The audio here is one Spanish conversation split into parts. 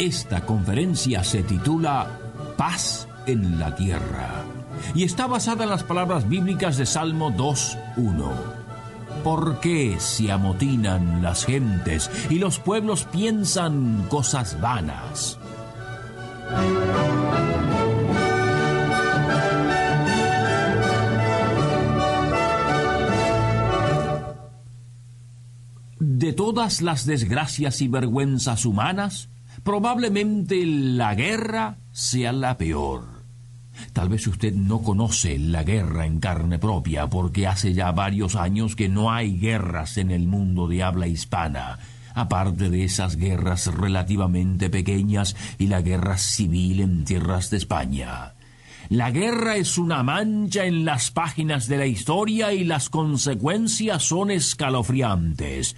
Esta conferencia se titula Paz en la Tierra y está basada en las palabras bíblicas de Salmo 2.1. ¿Por qué se amotinan las gentes y los pueblos piensan cosas vanas? De todas las desgracias y vergüenzas humanas, probablemente la guerra sea la peor. Tal vez usted no conoce la guerra en carne propia porque hace ya varios años que no hay guerras en el mundo de habla hispana, aparte de esas guerras relativamente pequeñas y la guerra civil en tierras de España. La guerra es una mancha en las páginas de la historia y las consecuencias son escalofriantes.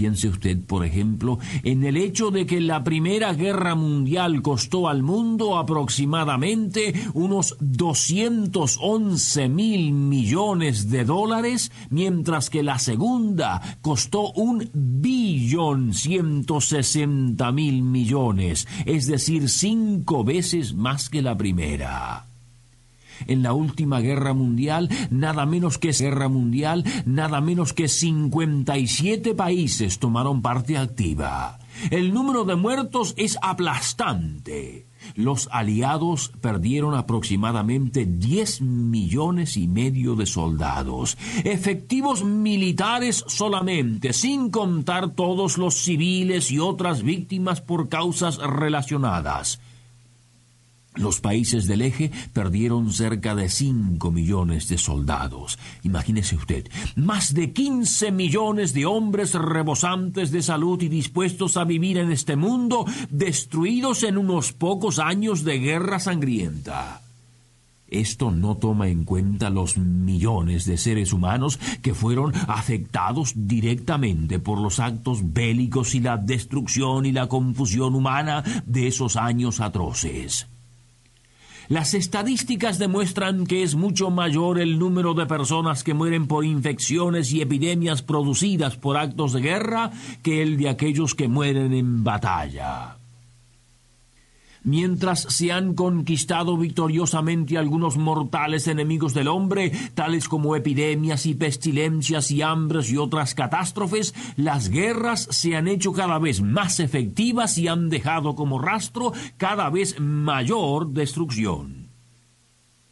Piense usted, por ejemplo, en el hecho de que la Primera Guerra Mundial costó al mundo aproximadamente unos 211 mil millones de dólares, mientras que la Segunda costó un billón 160 mil millones, es decir, cinco veces más que la primera en la última guerra mundial, nada menos que guerra mundial, nada menos que 57 países tomaron parte activa. El número de muertos es aplastante. Los aliados perdieron aproximadamente 10 millones y medio de soldados, efectivos militares solamente, sin contar todos los civiles y otras víctimas por causas relacionadas. Los países del eje perdieron cerca de 5 millones de soldados. Imagínese usted, más de 15 millones de hombres rebosantes de salud y dispuestos a vivir en este mundo, destruidos en unos pocos años de guerra sangrienta. Esto no toma en cuenta los millones de seres humanos que fueron afectados directamente por los actos bélicos y la destrucción y la confusión humana de esos años atroces. Las estadísticas demuestran que es mucho mayor el número de personas que mueren por infecciones y epidemias producidas por actos de guerra que el de aquellos que mueren en batalla. Mientras se han conquistado victoriosamente algunos mortales enemigos del hombre, tales como epidemias y pestilencias y hambres y otras catástrofes, las guerras se han hecho cada vez más efectivas y han dejado como rastro cada vez mayor destrucción.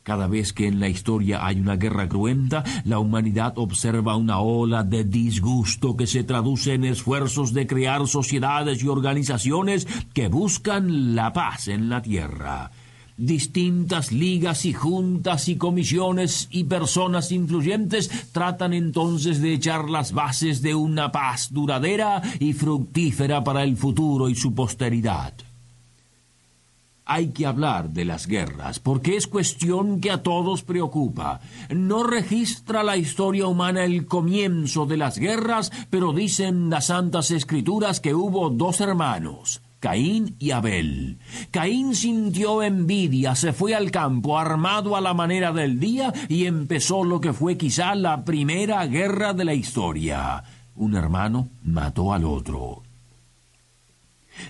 Cada vez que en la historia hay una guerra cruenta, la humanidad observa una ola de disgusto que se traduce en esfuerzos de crear sociedades y organizaciones que buscan la paz en la tierra. Distintas ligas y juntas y comisiones y personas influyentes tratan entonces de echar las bases de una paz duradera y fructífera para el futuro y su posteridad hay que hablar de las guerras, porque es cuestión que a todos preocupa. No registra la historia humana el comienzo de las guerras, pero dicen las santas escrituras que hubo dos hermanos. Caín y Abel. Caín sintió envidia, se fue al campo armado a la manera del día y empezó lo que fue quizá la primera guerra de la historia. Un hermano mató al otro.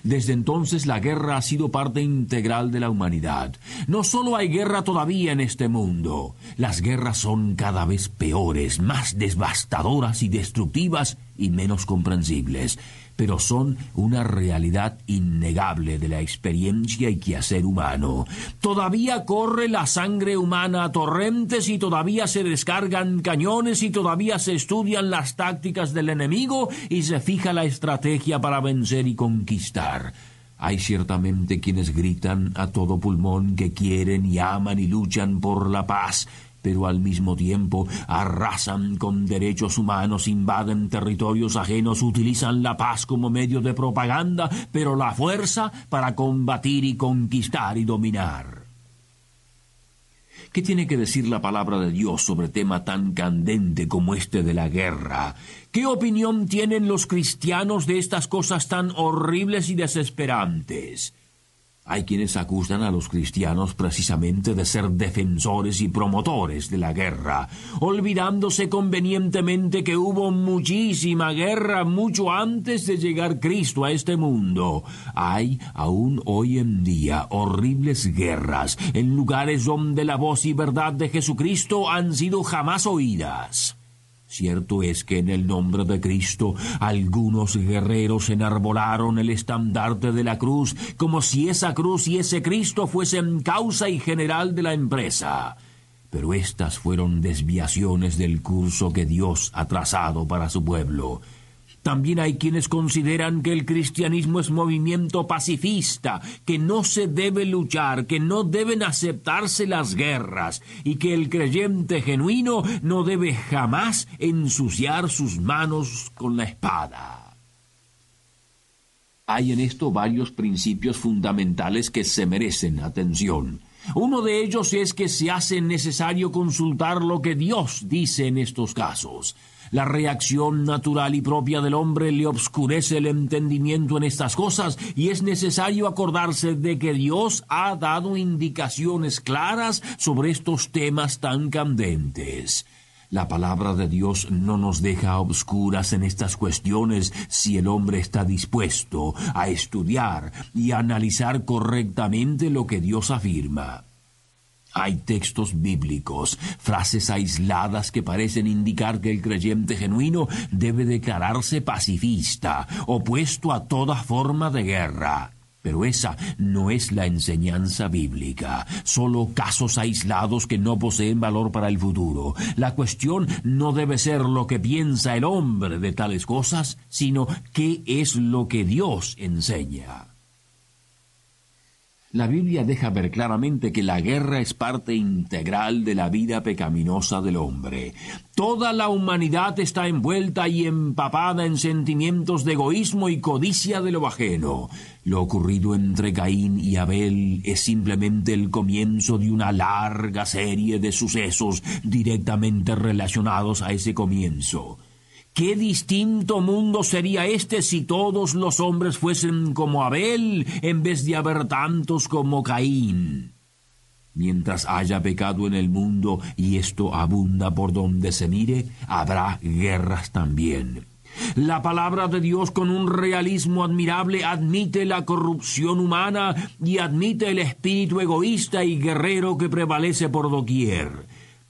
Desde entonces la guerra ha sido parte integral de la humanidad. No solo hay guerra todavía en este mundo, las guerras son cada vez peores, más devastadoras y destructivas y menos comprensibles pero son una realidad innegable de la experiencia y quehacer humano. Todavía corre la sangre humana a torrentes y todavía se descargan cañones y todavía se estudian las tácticas del enemigo y se fija la estrategia para vencer y conquistar. Hay ciertamente quienes gritan a todo pulmón que quieren y aman y luchan por la paz, pero al mismo tiempo arrasan con derechos humanos, invaden territorios ajenos, utilizan la paz como medio de propaganda, pero la fuerza para combatir y conquistar y dominar. ¿Qué tiene que decir la palabra de Dios sobre tema tan candente como este de la guerra? ¿Qué opinión tienen los cristianos de estas cosas tan horribles y desesperantes? Hay quienes acusan a los cristianos precisamente de ser defensores y promotores de la guerra, olvidándose convenientemente que hubo muchísima guerra mucho antes de llegar Cristo a este mundo. Hay aún hoy en día horribles guerras en lugares donde la voz y verdad de Jesucristo han sido jamás oídas. Cierto es que en el nombre de Cristo algunos guerreros enarbolaron el estandarte de la cruz como si esa cruz y ese Cristo fuesen causa y general de la empresa. Pero estas fueron desviaciones del curso que Dios ha trazado para su pueblo. También hay quienes consideran que el cristianismo es movimiento pacifista, que no se debe luchar, que no deben aceptarse las guerras y que el creyente genuino no debe jamás ensuciar sus manos con la espada. Hay en esto varios principios fundamentales que se merecen atención. Uno de ellos es que se hace necesario consultar lo que Dios dice en estos casos. La reacción natural y propia del hombre le obscurece el entendimiento en estas cosas y es necesario acordarse de que Dios ha dado indicaciones claras sobre estos temas tan candentes. La palabra de Dios no nos deja obscuras en estas cuestiones si el hombre está dispuesto a estudiar y a analizar correctamente lo que Dios afirma. Hay textos bíblicos, frases aisladas que parecen indicar que el creyente genuino debe declararse pacifista, opuesto a toda forma de guerra. Pero esa no es la enseñanza bíblica, solo casos aislados que no poseen valor para el futuro. La cuestión no debe ser lo que piensa el hombre de tales cosas, sino qué es lo que Dios enseña. La Biblia deja ver claramente que la guerra es parte integral de la vida pecaminosa del hombre. Toda la humanidad está envuelta y empapada en sentimientos de egoísmo y codicia de lo ajeno. Lo ocurrido entre Caín y Abel es simplemente el comienzo de una larga serie de sucesos directamente relacionados a ese comienzo. Qué distinto mundo sería este si todos los hombres fuesen como Abel en vez de haber tantos como Caín. Mientras haya pecado en el mundo y esto abunda por donde se mire, habrá guerras también. La palabra de Dios con un realismo admirable admite la corrupción humana y admite el espíritu egoísta y guerrero que prevalece por doquier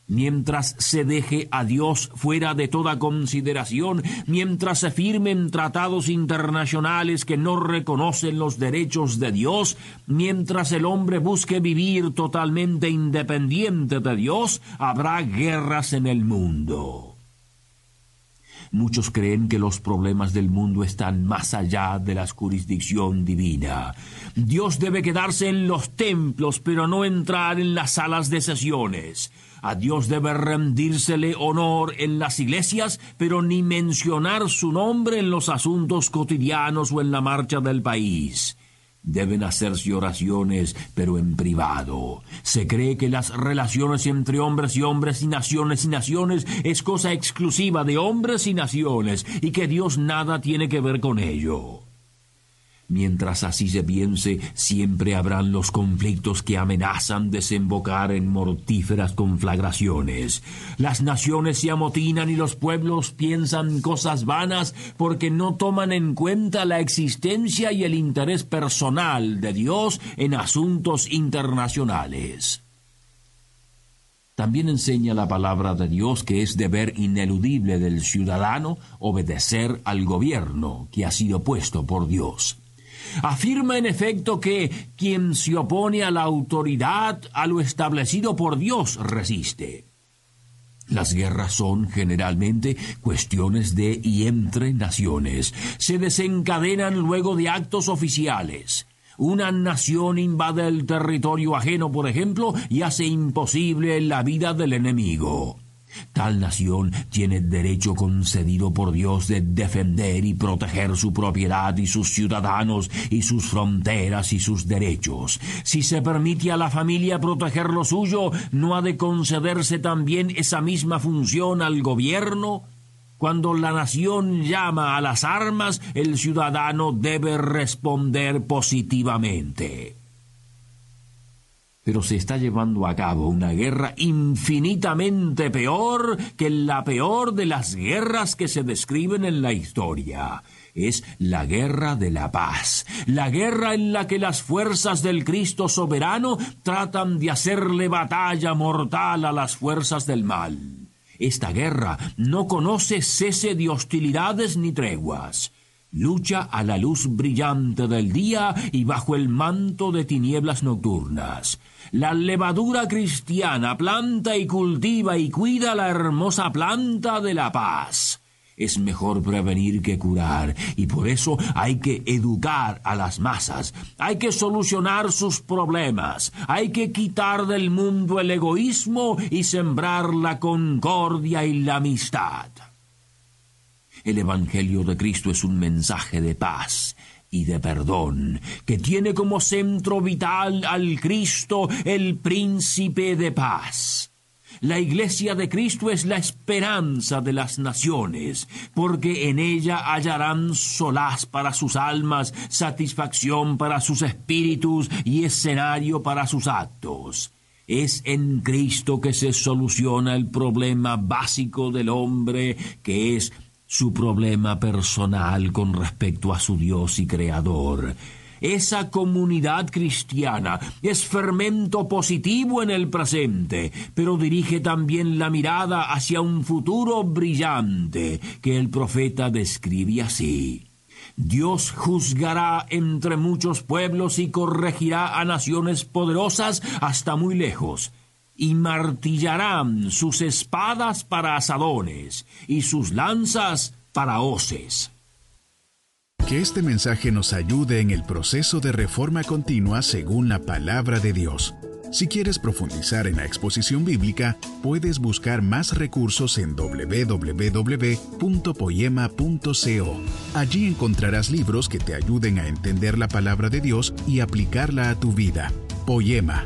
mientras se deje a Dios fuera de toda consideración, mientras se firmen tratados internacionales que no reconocen los derechos de Dios, mientras el hombre busque vivir totalmente independiente de Dios, habrá guerras en el mundo. Muchos creen que los problemas del mundo están más allá de la jurisdicción divina. Dios debe quedarse en los templos, pero no entrar en las salas de sesiones. A Dios debe rendírsele honor en las iglesias, pero ni mencionar su nombre en los asuntos cotidianos o en la marcha del país. Deben hacerse oraciones, pero en privado. Se cree que las relaciones entre hombres y hombres y naciones y naciones es cosa exclusiva de hombres y naciones, y que Dios nada tiene que ver con ello. Mientras así se piense, siempre habrán los conflictos que amenazan desembocar en mortíferas conflagraciones. Las naciones se amotinan y los pueblos piensan cosas vanas porque no toman en cuenta la existencia y el interés personal de Dios en asuntos internacionales. También enseña la palabra de Dios que es deber ineludible del ciudadano obedecer al gobierno que ha sido puesto por Dios. Afirma en efecto que quien se opone a la autoridad, a lo establecido por Dios, resiste. Las guerras son generalmente cuestiones de y entre naciones. Se desencadenan luego de actos oficiales. Una nación invade el territorio ajeno, por ejemplo, y hace imposible la vida del enemigo. Tal nación tiene derecho concedido por Dios de defender y proteger su propiedad y sus ciudadanos y sus fronteras y sus derechos. Si se permite a la familia proteger lo suyo, ¿no ha de concederse también esa misma función al gobierno? Cuando la nación llama a las armas, el ciudadano debe responder positivamente pero se está llevando a cabo una guerra infinitamente peor que la peor de las guerras que se describen en la historia. Es la guerra de la paz, la guerra en la que las fuerzas del Cristo soberano tratan de hacerle batalla mortal a las fuerzas del mal. Esta guerra no conoce cese de hostilidades ni treguas lucha a la luz brillante del día y bajo el manto de tinieblas nocturnas. La levadura cristiana planta y cultiva y cuida la hermosa planta de la paz. Es mejor prevenir que curar, y por eso hay que educar a las masas, hay que solucionar sus problemas, hay que quitar del mundo el egoísmo y sembrar la concordia y la amistad. El Evangelio de Cristo es un mensaje de paz y de perdón, que tiene como centro vital al Cristo, el príncipe de paz. La iglesia de Cristo es la esperanza de las naciones, porque en ella hallarán solaz para sus almas, satisfacción para sus espíritus y escenario para sus actos. Es en Cristo que se soluciona el problema básico del hombre, que es su problema personal con respecto a su Dios y Creador. Esa comunidad cristiana es fermento positivo en el presente, pero dirige también la mirada hacia un futuro brillante que el profeta describe así. Dios juzgará entre muchos pueblos y corregirá a naciones poderosas hasta muy lejos y martillarán sus espadas para asadones y sus lanzas para hoces. Que este mensaje nos ayude en el proceso de reforma continua según la palabra de Dios. Si quieres profundizar en la exposición bíblica, puedes buscar más recursos en www.poema.co. Allí encontrarás libros que te ayuden a entender la palabra de Dios y aplicarla a tu vida. Poema,